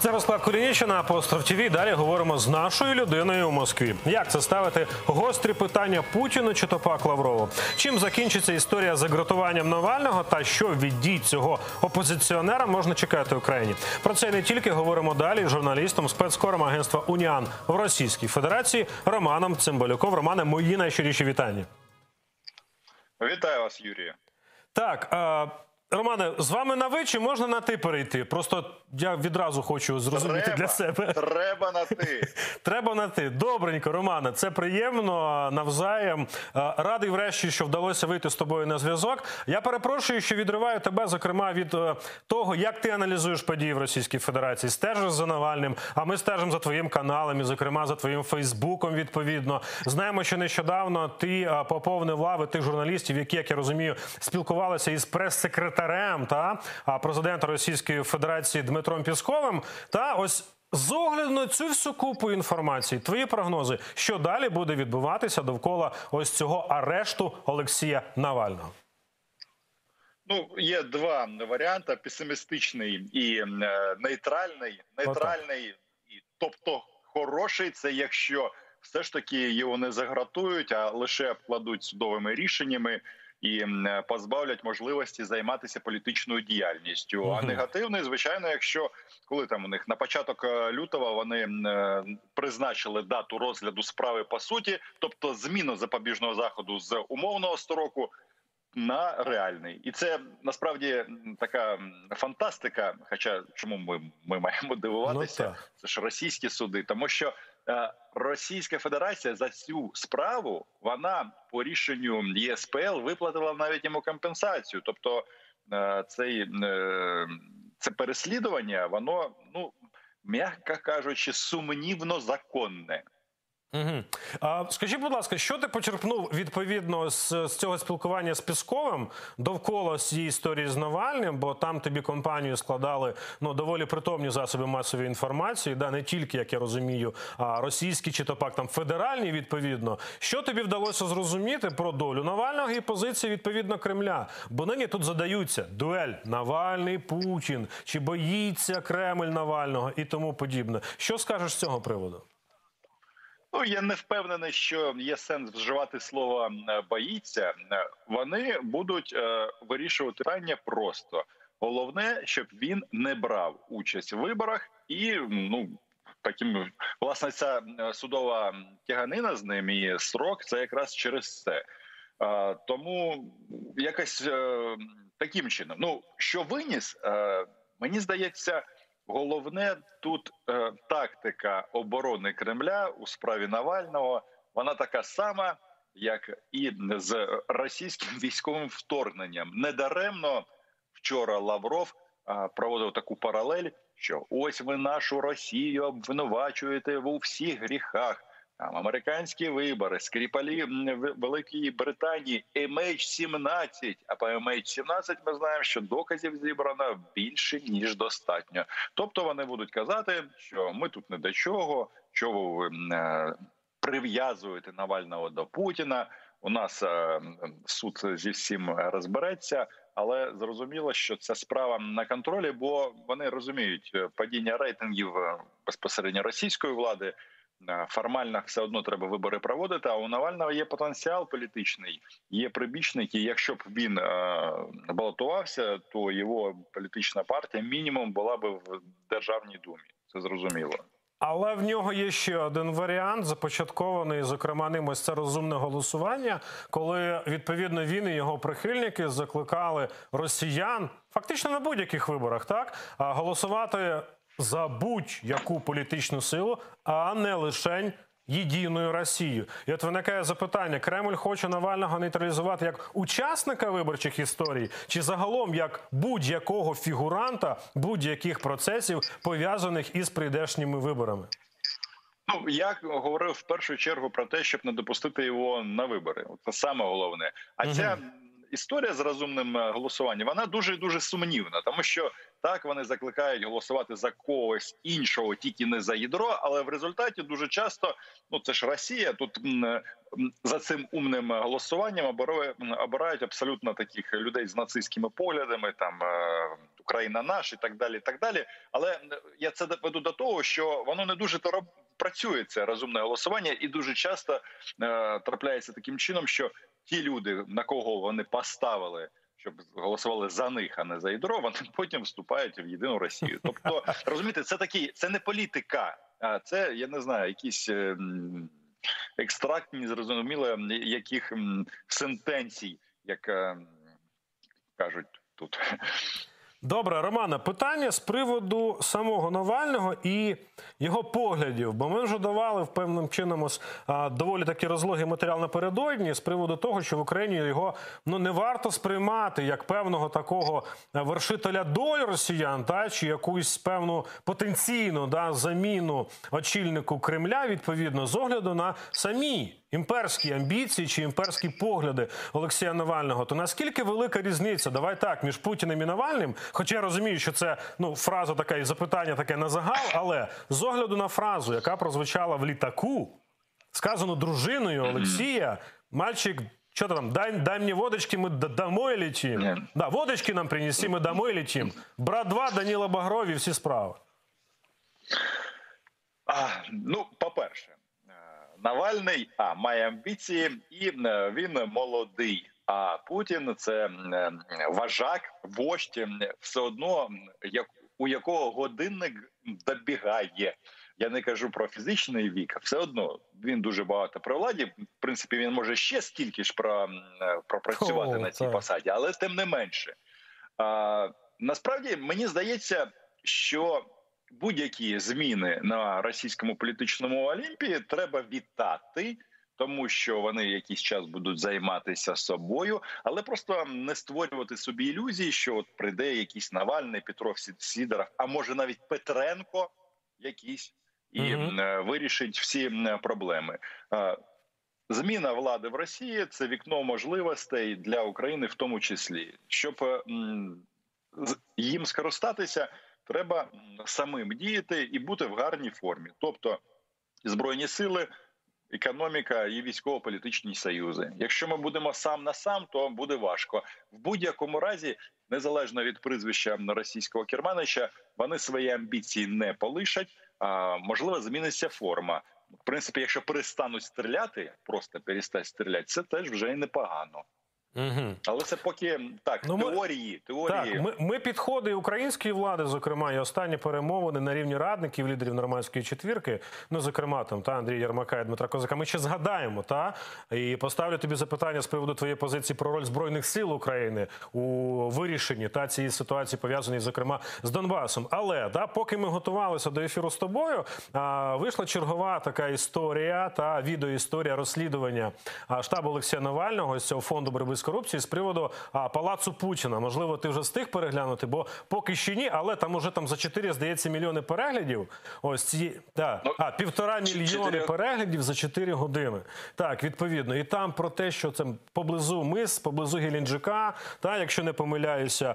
Це розклад Кулініччина, апостроф ТВ. Далі говоримо з нашою людиною у Москві. Як це ставити гострі питання Путіну чи то пак Лаврову? Чим закінчиться історія з агротуванням Навального та що від дій цього опозиціонера можна чекати Україні? Про це не тільки говоримо далі з журналістом спецкором агентства Уніан в Російській Федерації Романом Цимбалюком. Романе, мої найщиріші вітання. Вітаю вас, Юрію. Так, е, Романе, з вами на ви чи можна на ти перейти? Просто я відразу хочу зрозуміти Треба, для себе. Треба на ти. Треба на ти. Добренько, Романе, це приємно навзаєм. Е, Радий, врешті, що вдалося вийти з тобою на зв'язок. Я перепрошую, що відриваю тебе, зокрема, від е, того, як ти аналізуєш події в Російській Федерації. Стежиш за Навальним, а ми стежимо за твоїм каналом і, зокрема, за твоїм Фейсбуком. Відповідно, знаємо, що нещодавно ти е, поповнив лави тих журналістів, які, як я розумію, спілкувалися із прес-секретарем та а, президента Російської Федерації Дмитром Пісковим. Та ось. З огляду на цю всю купу інформації, твої прогнози, що далі буде відбуватися довкола ось цього арешту Олексія Навального? Ну, є два варіанти: песимістичний і е, нейтральний. Нейтральний, і, тобто хороший, це якщо все ж таки його не загратують, а лише обкладуть судовими рішеннями. І позбавлять можливості займатися політичною діяльністю. А негативний, звичайно, якщо коли там у них на початок е, лютого вони е, призначили дату розгляду справи по суті, тобто зміну запобіжного заходу з умовного строку на реальний, і це насправді така фантастика. Хоча чому ми, ми маємо дивуватися? Ну, це ж російські суди, тому що Російська Федерація за цю справу вона по рішенню ЄСПЛ виплатила навіть йому компенсацію. Тобто е, цей е, це переслідування, воно ну м'яко кажучи, сумнівно законне. Угу. А, скажіть, будь ласка, що ти почерпнув відповідно з, з цього спілкування з Пісковим довкола цієї історії з Навальним? Бо там тобі компанію складали ну доволі притомні засоби масової інформації, да не тільки як я розумію, а російські чи то пак там федеральні відповідно. Що тобі вдалося зрозуміти про долю Навального і позиції відповідно Кремля? Бо нині тут задаються дуель Навальний Путін, чи боїться Кремль Навального і тому подібне. Що скажеш з цього приводу? Ну я не впевнений, що є сенс вживати слово е, боїться. Вони будуть е, вирішувати питання просто. Головне, щоб він не брав участь в виборах, і ну таким власне ця судова тяганина з ним і срок це якраз через це. Е, Тому якось е, таким чином. Ну що виніс, мені здається. Головне тут е, тактика оборони Кремля у справі Навального. Вона така сама, як і з російським військовим вторгненням. Недаремно вчора Лавров е, проводив таку паралель, що ось ви нашу Росію обвинувачуєте в усіх гріхах. Там американські вибори, скріпалі В- Великої Британії, MH17. А по MH17 ми знаємо, що доказів зібрано більше ніж достатньо. Тобто вони будуть казати, що ми тут не до чого, чого ви е, прив'язуєте Навального до Путіна. У нас е, суд зі всім розбереться, але зрозуміло, що ця справа на контролі, бо вони розуміють е, падіння рейтингів безпосередньо російської влади. Формально все одно треба вибори проводити. А у Навального є потенціал політичний, є прибічники. Якщо б він е, балотувався, то його політична партія мінімум була б в державній думі. Це зрозуміло. Але в нього є ще один варіант, започаткований, зокрема, ним ось це розумне голосування, коли відповідно він і його прихильники закликали росіян фактично на будь-яких виборах, так голосувати за будь-яку політичну силу, а не лишень єдиною Росією. І от виникає запитання: Кремль хоче Навального нейтралізувати як учасника виборчих історій, чи загалом як будь-якого фігуранта будь-яких процесів пов'язаних із прийдешніми виборами. Ну я говорив в першу чергу про те, щоб не допустити його на вибори. Це саме головне. А Мгм. ця історія з розумним е, голосуванням вона дуже дуже сумнівна, тому що Так вони закликають голосувати за когось іншого, тільки не за ядро. Але в результаті дуже часто ну це ж Росія. Тут за цим умним голосуванням обирають абсолютно таких людей з нацистськими поглядами, там е, Україна наш і так далі. і Так далі. Але я це веду до того, що воно не дуже то працює це розумне голосування, і дуже часто е, трапляється таким чином, що ті люди, на кого вони поставили, щоб голосували за них, а не за ядро, вони потім вступають в єдину Росію. Тобто, розумієте, це такі, це не політика, а це я не знаю, якісь. е, м, Екстрактні, зрозуміло, яких сентенцій, як е, кажуть тут. Добре, Романа, питання з приводу самого Навального і його поглядів. Бо ми вже давали в певним чином доволі таки розлогий матеріал напередодні з приводу того, що в Україні його ну не варто сприймати як певного такого вершителя доль росіян, та чи якусь певну потенційну да, заміну очільнику Кремля відповідно з огляду на самі імперські амбіції чи імперські погляди Олексія Навального, то наскільки велика різниця? Давай так між Путіним і Навальним. Хоча я розумію, що це ну фраза така і запитання таке на загал, але з огляду на фразу, яка прозвучала в літаку, сказано дружиною Олексія, мальчик. Что там, дай, дай мне водочки, мы д- домой летим. Нет. Да, водочки нам принеси, мы домой летим. Брат 2, Данила Багрові, всі справи. А, ну, по-перше, Навальний а має амбіції, і е, він молодий. А Путін це е, вожак, вождь, все одно як у якого годинник добігає. Я не кажу про фізичний вік, все одно він дуже багато при владі. В принципі, він може ще стільки ж про, е, пропрацювати О, на цій так. посаді, але тим не менше. А, насправді мені здається, що будь-які зміни на російському політичному олімпії треба вітати. Тому що вони якийсь час будуть займатися собою, але просто не створювати собі ілюзії, що от прийде якийсь Навальний, Петров Сі- Сідоров, а може навіть Петренко якийсь і Мгм. м, вирішить всі проблеми. Е, Зміна влади в Росії це вікно можливостей для України, в тому числі, щоб е, їм скористатися, треба самим діяти і бути в гарній формі, тобто збройні сили. Економіка і військово-політичні союзи. Якщо ми будемо сам на сам, то буде важко. В будь-якому разі, незалежно від прізвища російського керманича, вони свої амбіції не полишать. А можливо, зміниться форма. В принципі, якщо перестануть стріляти, просто перестать стріляти, це теж вже і непогано. Угу. Але це поки так, Ну, теорії, теорії. Так, ми, ми підходи української влади, зокрема, і останні перемовини на рівні радників, лідерів нормандської четвірки, ну зокрема там та Андрія Ярмака і Дмитра Козака. Ми ще згадаємо, та і поставлю тобі запитання з приводу твоєї позиції про роль збройних сил України у вирішенні та цієї ситуації, пов'язаної зокрема з Донбасом. Але да, поки ми готувалися до ефіру з тобою, а, вийшла чергова така історія та відеоісторія розслідування штабу Олексія Навального з цього фонду боротьби з корупцією з приводу а, палацу Путіна. Можливо, ти вже встиг переглянути, бо поки ще ні, але там уже там за 4, здається, мільйони переглядів. Ось ці да, Ну, а півтора мільйони переглядів за 4 години. Так, відповідно, і там про те, що це поблизу мис, поблизу Геленджика, та якщо не помиляюся,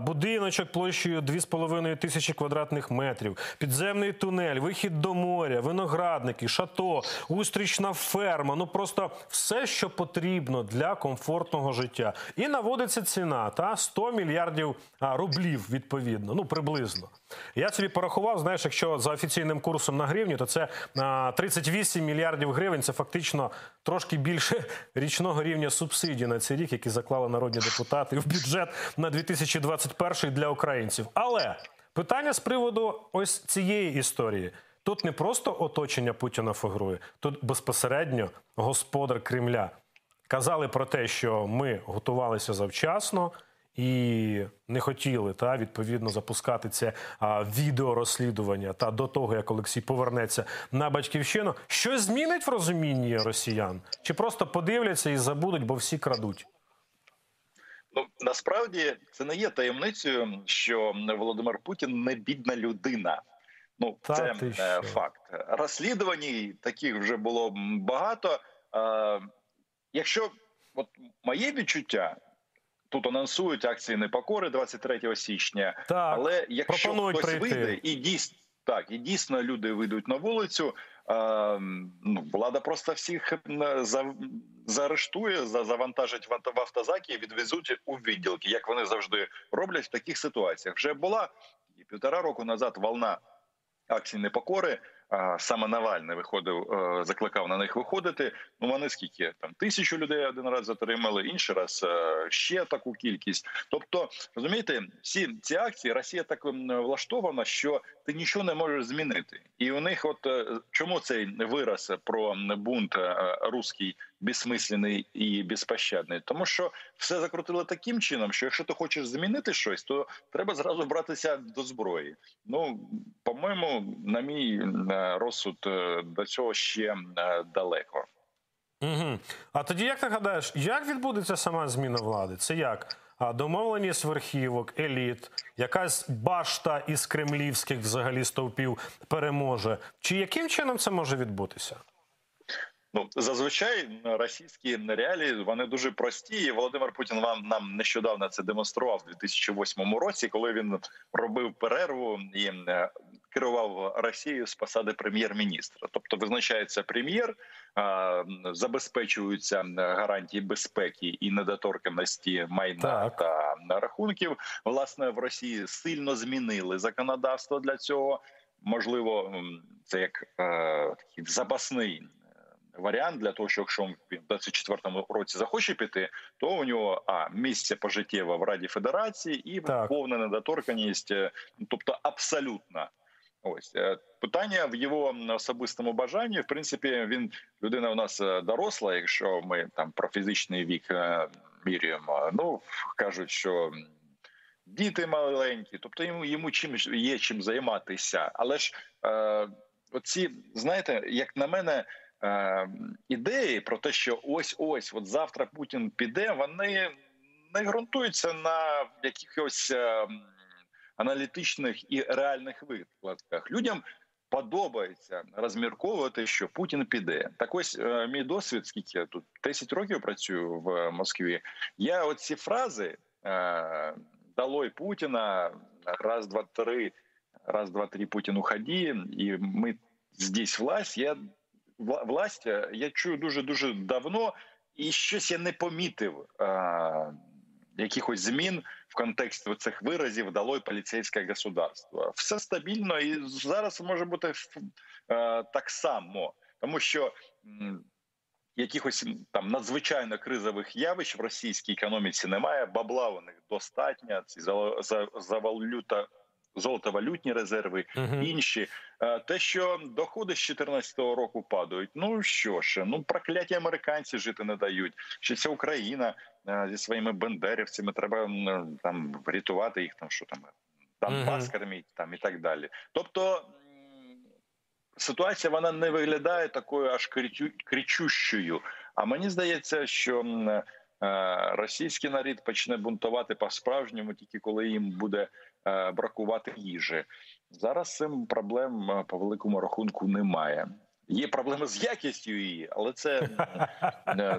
будиночок площею 2,5 тисячі квадратних метрів, підземний тунель, вихід до моря, виноградники, шато, устрічна ферма. Ну просто все, що потрібно для комфортного життя. І наводиться ціна та 100 мільярдів рублів, відповідно, ну приблизно. Я собі порахував, знаєш, якщо за офіційним курсом на гривню, то це а, 38 мільярдів гривень. Це фактично трошки більше річного рівня субсидій на цей рік, які заклали народні депутати в бюджет на 2021 для українців. Але питання з приводу ось цієї історії. Тут не просто оточення Путіна фігурує, тут безпосередньо господар Кремля. Казали про те, що ми готувалися завчасно і не хотіли та відповідно запускати це а, відеорозслідування та до того, як Олексій повернеться на батьківщину. Що змінить в розумінні росіян? Чи просто подивляться і забудуть, бо всі крадуть? Ну насправді це не є таємницею, що Володимир Путін не бідна людина. Ну Та це е, факт. Розслідувань таких вже було багато. Якщо от моє відчуття, тут анонсують акції непокори 23 січня. Так, Але якщо хтось прийти. вийде і дійсно так, і дійсно люди вийдуть на вулицю. е, ну, влада просто всіх за, заарештує, за, завантажить в в автозаки і відвезуть у відділки, як вони завжди роблять в таких ситуаціях. Вже була і півтора року назад волна акцій непокори. Саме Навальний виходив, е, закликав на них виходити. Ну вони скільки там тисячу людей один раз затримали, інший раз е, ще таку кількість. Тобто, розумієте, всі ці акції Росія так влаштована, що ти нічого не можеш змінити. І у них, от е, чому цей вираз про бунт руський безсмислений і безпощадний? Тому що все закрутили таким чином, що якщо ти хочеш змінити щось, то треба зразу братися до зброї. Ну по-моєму, на мій е, розсуд е, до цього ще е, далеко. Угу. А тоді як ти гадаєш, як відбудеться сама зміна влади? Це як? А домовленість верхівок, еліт, якась башта із кремлівських взагалі стовпів переможе. Чи яким чином це може відбутися? Ну зазвичай російські реалії вони дуже прості. І Володимир Путін вам нам нещодавно це демонстрував у 2008 році, коли він робив перерву і е, керував Росією з посади прем'єр-міністра. Тобто визначається прем'єр, забезпечуються гарантії безпеки і недоторканості майна Так. та рахунків. Власне в Росії сильно змінили законодавство для цього. Можливо, це як е, такий запасний варіант для того, що якщо він в 24-му році захоче піти, то у нього а місце пожиттєво в Раді Федерації і Так. повна недоторканість, е, ну, тобто абсолютна. Ось е, питання в його особистому бажанні. В принципі, він людина у нас е, доросла. Якщо ми там про фізичний вік міряємо, ну кажуть, що діти маленькі, тобто йому йому чим є чим займатися. Але ж е, оці, знаєте, як на мене, е, ідеї про те, що ось ось, от завтра Путін піде, вони не ґрунтуються на якихось е, аналітичних і реальних викладках. Людям подобається розмірковувати, що Путін піде. Так ось е, мій досвід, скільки я тут 10 років працюю в Москві. Я оці фрази е, «Долой Путіна, раз, два, три, раз, два, три, Путін уходи, і ми здесь власть. Я власть я чую дуже дуже давно, і щось я не помітив е, якихось змін в контексті цих виразів «Долой поліцейське государство». Все стабільно, і зараз може бути е, так само, тому що. Якихось там надзвичайно кризових явищ в російській економіці немає. Бабла у них достатньо. Ці за, за, завалюта золотовалютні резерви, Угу. інші. Е, Те, що доходи з 2014 року падають. Ну що ж, ну прокляті американці жити не дають. Що ця Україна е, зі своїми бендерівцями треба там рятувати їх, там що там Донбас Мгм. корміть, там і так далі. Тобто. Ситуація вона не виглядає такою аж кричу- кричущою. А мені здається, що е, російський народ почне бунтувати по-справжньому, тільки коли їм буде е, бракувати їжі. Зараз цим проблем е, по великому рахунку немає. Є проблеми з якістю її, але це е,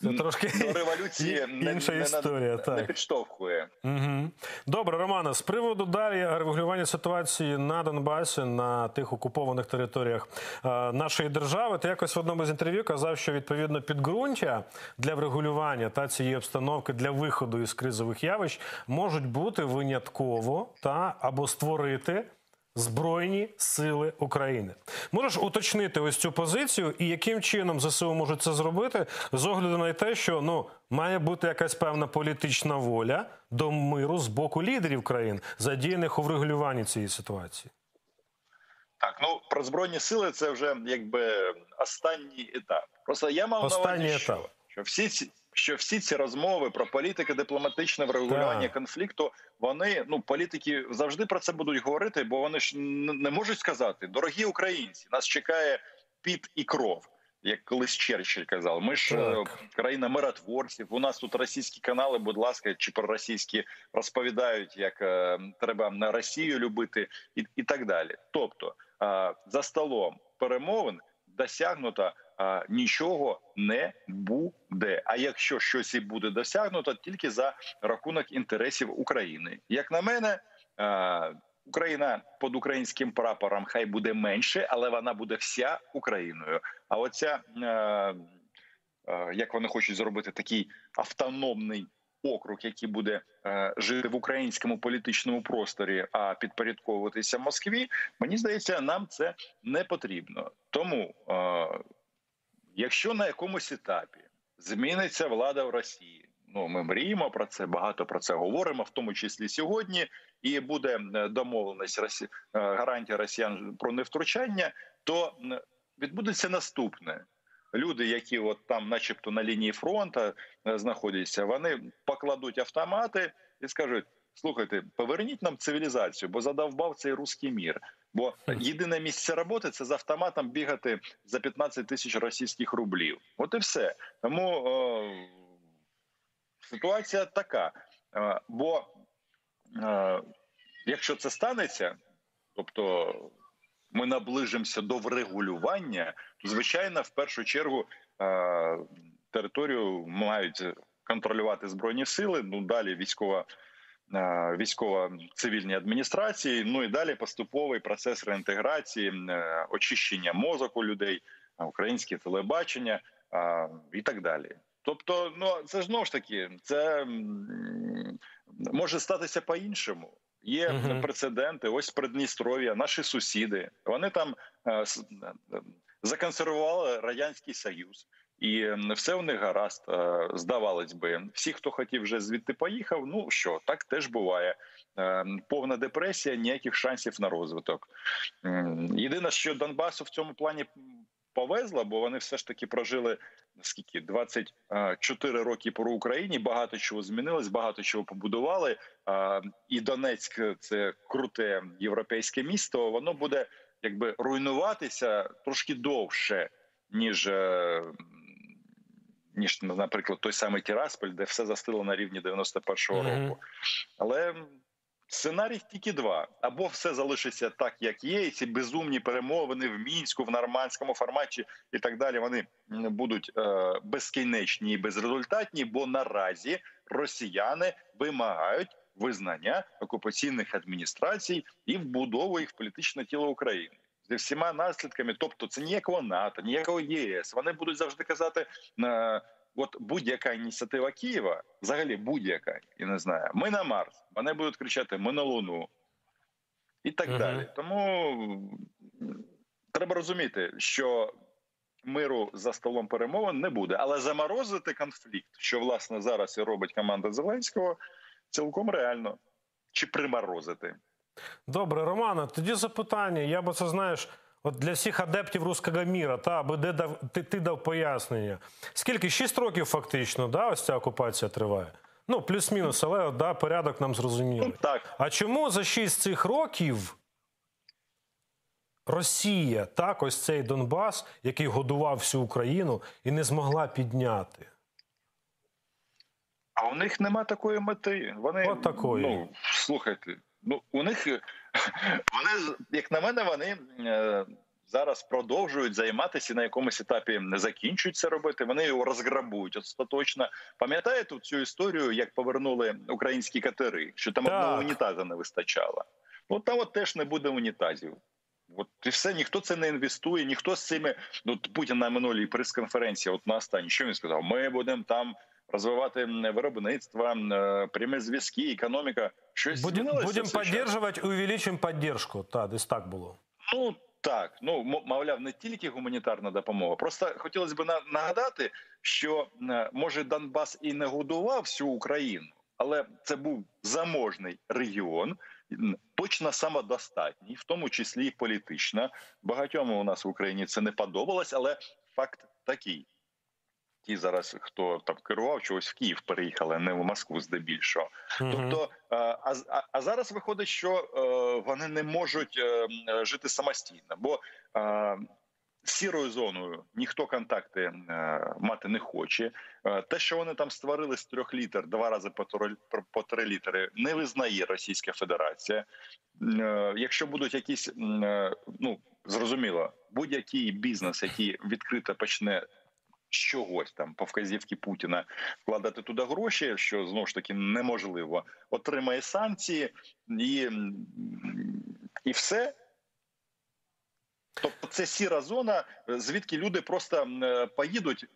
Це трошки до революції не, інша не, історія, не, так. не підштовхує. Угу. Добре, Романа, з приводу далі регулювання ситуації на Донбасі, на тих окупованих територіях е, нашої держави, ти якось в одному з інтерв'ю казав, що відповідно підґрунтя для врегулювання та цієї обстановки для виходу із кризових явищ можуть бути винятково та або створити. Збройні сили України можеш уточнити ось цю позицію, і яким чином ЗСУ можуть це зробити з огляду на те, що ну має бути якась певна політична воля до миру з боку лідерів країн, задіяних у врегулюванні цієї ситуації. Так, ну про збройні сили це вже якби останній етап. Просто я мав Останній на увазі, що, що всі ці. Що всі ці розмови про політике дипломатичне врегулювання конфлікту, вони ну політики завжди про це будуть говорити, бо вони ж не можуть сказати: дорогі українці, нас чекає піт і кров, як колись Черчилль казав. Ми ж е, Так. країна миротворців. У нас тут російські канали, будь ласка, чи проросійські розповідають, як е, треба на Росію любити, і, і так далі. Тобто е, за столом перемовин досягнуто а, нічого не буде. А якщо щось і буде досягнуто, тільки за рахунок інтересів України. Як на мене, а, Україна під українським прапором хай буде менше, але вона буде вся Україною. А оця е, е, як вони хочуть зробити такий автономний округ, який буде е, жити в українському політичному просторі, а підпорядковуватися Москві, мені здається, нам це не потрібно. Тому, е, якщо на якомусь етапі зміниться влада в Росії, ну ми мріємо про це, багато про це говоримо, в тому числі сьогодні, і буде е, домовленість Росі... е, гарантія Росіян про невтручання, то відбудеться наступне. Люди, які от там, начебто, на лінії фронту е, знаходяться, вони покладуть автомати і скажуть: слухайте, поверніть нам цивілізацію, бо задовбав цей руський мір. Бо єдине місце роботи це з автоматом бігати за 15 тисяч російських рублів. От і все. Тому е, ситуація така. Е, бо е, якщо це станеться, тобто ми наближимося до врегулювання, то звичайно, в першу чергу е, територію мають контролювати збройні сили. Ну далі військова. Е, Військово-цивільні адміністрації, ну і далі поступовий процес реінтеграції, е, очищення мозок у людей, е, українське телебачення і так далі. Тобто, ну це ж знову ж таки, це може статися по-іншому. Є Мгм. прецеденти. Ось Придністров'я, наші сусіди. Вони там законсервували радянський союз, і е, все у них гаразд. Е, Здавалось би, всі, хто хотів, вже звідти поїхав. Ну що так теж буває. Е, Повна депресія, ніяких шансів на розвиток. Єдине, що Донбасу в цьому плані повезло, бо вони все ж таки прожили скільки 24 роки по Україні. Багато чого змінилось, багато чого побудували. І Донецьк це круте європейське місто. Воно буде якби руйнуватися трошки довше, ніж. Ніж, наприклад, той самий Тірасполь, де все застило на рівні 91-го Мгм. року. Але сценарій тільки два: або все залишиться так, як є, і ці безумні перемовини в мінську, в нормандському форматі і так далі. Вони будуть е, безкінечні і безрезультатні, бо наразі росіяни вимагають визнання окупаційних адміністрацій і вбудову їх в політичне тіло України. Зі всіма наслідками, тобто це ніякого НАТО, ніякого ЄС. Вони будуть завжди казати е, от будь-яка ініціатива Києва, взагалі будь-яка, я не знаю, ми на Марс. Вони будуть кричати Ми на Луну і так Мгм. далі. Тому треба розуміти, що миру за столом перемовин не буде, але заморозити конфлікт, що власне зараз і робить команда Зеленського, цілком реально чи приморозити. Добре, Романа, тоді запитання. Я би це знаєш. От для всіх адептів руського міра, та аби де дав ти, ти дав пояснення. Скільки? Шість років фактично, да, ось ця окупація триває. Ну, плюс-мінус, але от, да, порядок нам Ну зрозумілий. так, А чому за шість цих років Росія, так, ось цей Донбас, який годував всю Україну, і не змогла підняти? а у них нема такої мети. Вони От такої. ну слухайте. Ну у них вони, як на мене, вони е, зараз продовжують займатися і на якомусь етапі не закінчують це робити. Вони його розграбують остаточно. Пам'ятаєте цю історію, як повернули українські катери, що там Так. одного унітаза не вистачало? Ну там от теж не буде унітазів. От і все, ніхто це не інвестує, ніхто з цими. Ну Путін на минулій прес-конференції, от на останній, що він сказав? Ми будемо там розвивати виробництво, е, прямі зв'язки, економіка. Щось Будем, змінилося будем в цей час? підтримувати увеличимо підтримку. Так, десь так було. Ну так, ну мовляв, не тільки гуманітарна допомога. Просто хотілося б нагадати, що е, може Донбас і не годував всю Україну, але це був заможний регіон, точно самодостатній, в тому числі і політично. Багатьом у нас в Україні це не подобалось, але факт такий. Ті зараз, хто там керував чогось в Київ, переїхали, не в Москву здебільшого. Мгм. Тобто, е, а, а, а зараз виходить, що е, вони не можуть е, жити самостійно, бо з сірою зоною ніхто контакти мати не хоче. Те, що вони там створили з трьох літр, два рази по три, по три літри, не визнає Російська Федерація. Якщо будуть якісь ну зрозуміло, будь-який бізнес, який відкрито почне чогось там по вказівці Путіна вкладати туди гроші, що знову ж таки неможливо, отримає санкції і, і все. Тобто це сіра зона, звідки люди просто е, поїдуть.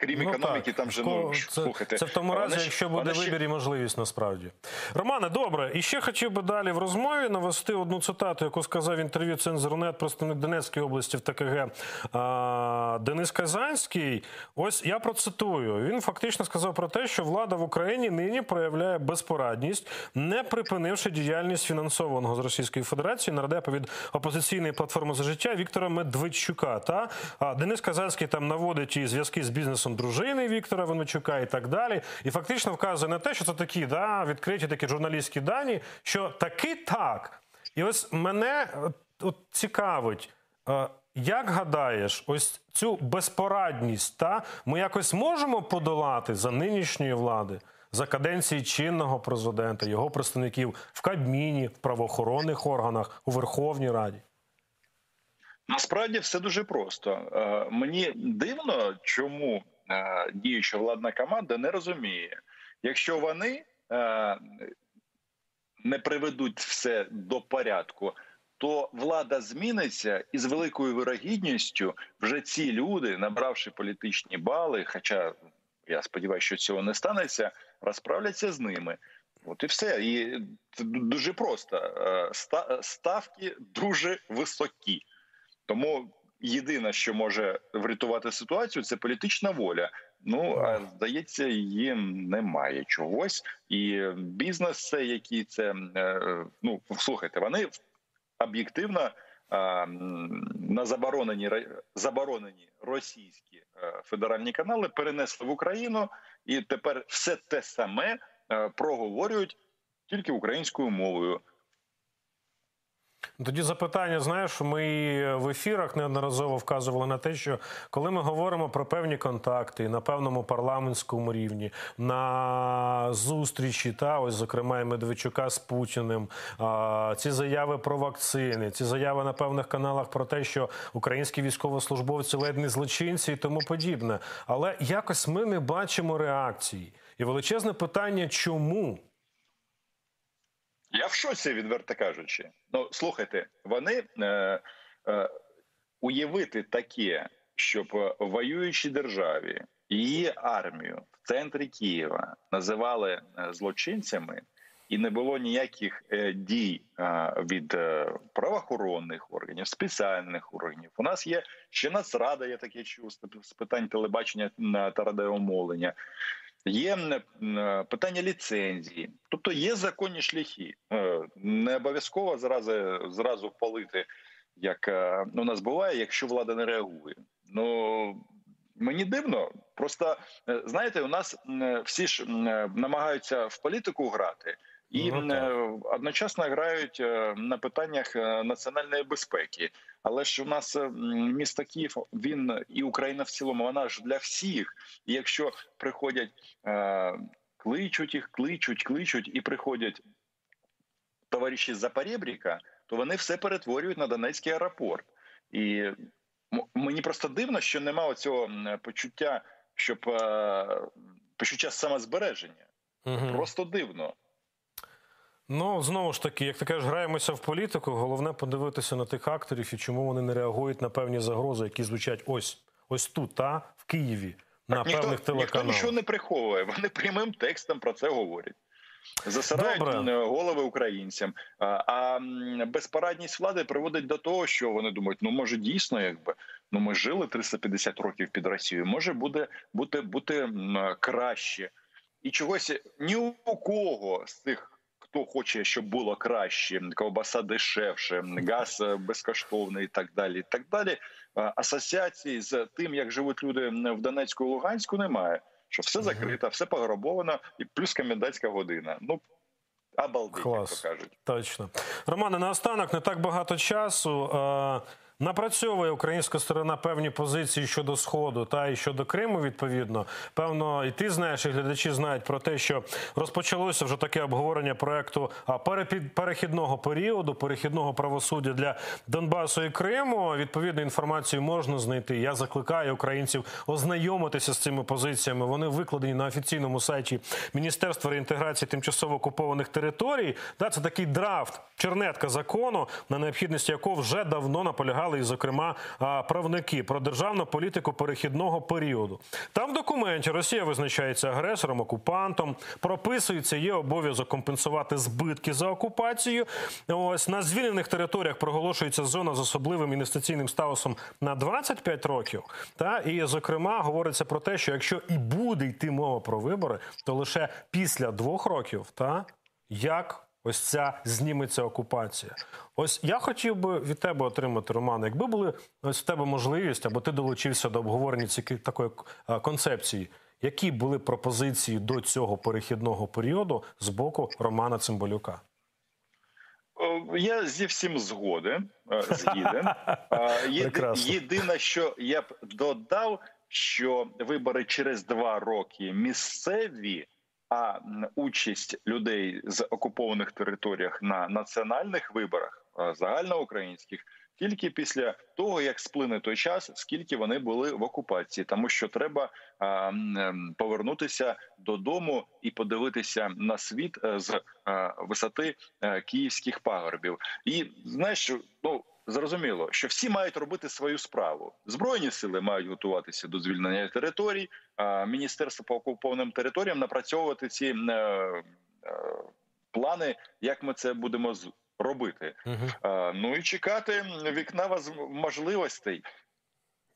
Крім Ну, економіки, так. там же ну це, слухайте, це в тому разі, вони якщо буде ще- вибір і можливість насправді. Романе, добре. І ще хотів би далі в розмові навести одну цитату, яку сказав в інтерв'ю Цензурнет представник Донецької області в ТКГ а, Денис Казанський. Ось я процитую. Він фактично сказав про те, що влада в Україні нині проявляє безпорадність, не припинивши діяльність фінансованого з Російської Федерації нардепа від опозиційної платформи за життя Віктора Медведчука. Та а Денис Казанський там наводить і зв'язки з бізнесом дружини Віктора Венечука і так далі. І фактично вказує на те, що це такі да, відкриті такі журналістські дані, що таки так. І ось мене е, от, цікавить. е, Як гадаєш, ось цю безпорадність та ми якось можемо подолати за нинішньої влади, за каденції чинного президента, його представників в Кабміні, в правоохоронних органах, у Верховній Раді? Насправді все дуже просто. Е, Мені дивно, чому діюча владна команда не розуміє, якщо вони е, не приведуть все до порядку, то влада зміниться, і з великою вирогідністю вже ці люди, набравши політичні бали, хоча я сподіваюся, що цього не станеться, розправляться з ними. От і все. І це дуже просто. Е, Ставки дуже високі. Тому єдине, що може врятувати ситуацію, це політична воля. Ну а здається, її немає чогось. І бізнес, це який це е, ну слухайте, вони об'єктивно на заборонені заборонені російські е, федеральні канали перенесли в Україну, і тепер все те саме е, проговорюють тільки українською мовою. Тоді запитання, знаєш, ми в ефірах неодноразово вказували на те, що коли ми говоримо про певні контакти на певному парламентському рівні, на зустрічі, та ось зокрема і Медведчука з Путіним, ці заяви про вакцини, ці заяви на певних каналах про те, що українські військовослужбовці ледь не злочинці і тому подібне. Але якось ми не бачимо реакції. І величезне питання, чому? Я в шоці, відверто кажучи. Ну слухайте, вони е, е, уявити таке, щоб воюючій державі її армію в центрі Києва називали е, злочинцями, і не було ніяких е, дій е, від е, правоохоронних органів, спеціальних органів. У нас є ще Нацрада, я таке чув з питань телебачення та радіомовлення. Є м, питання ліцензії, тобто є законні шляхи. Е, Не обов'язково зразу зразу палити, як е, у нас буває, якщо влада не реагує. Ну мені дивно. Просто е, знаєте, у нас всі ж е, намагаються в політику грати. І Ну, е, одночасно грають е, на питаннях е, національної безпеки. Але ж у нас місто Київ, він і Україна в цілому, вона ж для всіх. І якщо приходять, кличуть їх, кличуть, кличуть, і приходять товариші з Запорєбріка, то вони все перетворюють на Донецький аеропорт. І мені просто дивно, що немає цього почуття, щоб почуття самозбереження. Мгм. Просто дивно. Ну знову ж таки, як ти кажеш, граємося в політику. Головне подивитися на тих акторів і чому вони не реагують на певні загрози, які звучать ось ось тут, та в Києві, на ніхто, певних ніхто нічого не приховує. Вони прямим текстом про це говорять. Засирають Добре. голови українцям. А, а безпорадність влади приводить до того, що вони думають: ну може дійсно, якби ну ми жили 350 років під Росією, може буде бути, бути краще. І чогось ні у кого з тих. Хто хоче, щоб було краще, ковбаса дешевше, газ е, безкоштовний, і так далі. І так далі. Е, Асоціації з тим, як живуть люди в Донецьку і Луганську, немає. Що все закрито, все пограбовано, і плюс комендантська година. Ну обалдеть, як то кажуть. Точно. Романе, наостанок не так багато часу. Напрацьовує українська сторона певні позиції щодо сходу та і щодо Криму. Відповідно, певно, і ти знаєш, і глядачі знають про те, що розпочалося вже таке обговорення проекту перехідного періоду, перехідного правосуддя для Донбасу і Криму. Відповідну інформацію можна знайти. Я закликаю українців ознайомитися з цими позиціями. Вони викладені на офіційному сайті Міністерства реінтеграції тимчасово окупованих територій. Да, це такий драфт, чернетка закону, на необхідності якого вже давно наполягали, і, зокрема, правники про державну політику перехідного періоду. Там в документі Росія визначається агресором, окупантом, прописується є обов'язок компенсувати збитки за окупацію. Ось на звільнених територіях проголошується зона з особливим інвестиційним статусом на 25 років. Та і зокрема говориться про те, що якщо і буде йти мова про вибори, то лише після двох років, та як ось ця зніметься окупація. Ось я хотів би від тебе отримати, Роман, якби були ось в тебе можливість, або ти долучився до обговорення цієї такої е, концепції. Які були пропозиції до цього перехідного періоду з боку Романа Цимбалюка? Я зі всім згоден, е, згіден. Е. Єдине, що я б додав, що вибори через два роки місцеві, а участь людей з окупованих територіях на національних виборах загальноукраїнських. Тільки після того, як сплине той час, скільки вони були в окупації, тому що треба повернутися додому і подивитися на світ е, з е, висоти е, київських пагорбів. І знаєш, ну зрозуміло, що всі мають робити свою справу. Збройні сили мають готуватися до звільнення територій. А міністерство по окупованим територіям напрацьовувати ці е, е, плани, як ми це будемо робити. Uh -huh. Е, ну і чекати вікна можливостей.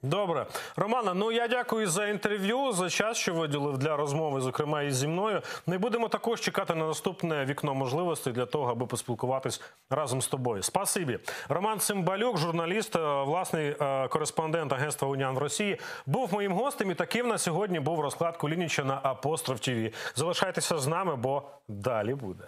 Добре, Романа. Ну я дякую за інтерв'ю, за час, що виділив для розмови, зокрема і зі мною. Не будемо також чекати на наступне вікно можливостей для того, аби поспілкуватись разом з тобою. Спасибі. Роман Цимбалюк, журналіст, е, власний е, кореспондент агентства Уніан в Росії, був моїм гостем. І таким на сьогодні був розклад Кулініча на Апостроф ТВ. Залишайтеся з нами, бо далі буде.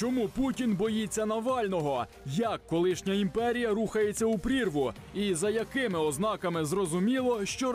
Чому Путін боїться Навального? Як колишня імперія рухається у прірву? І за якими ознаками зрозуміло, що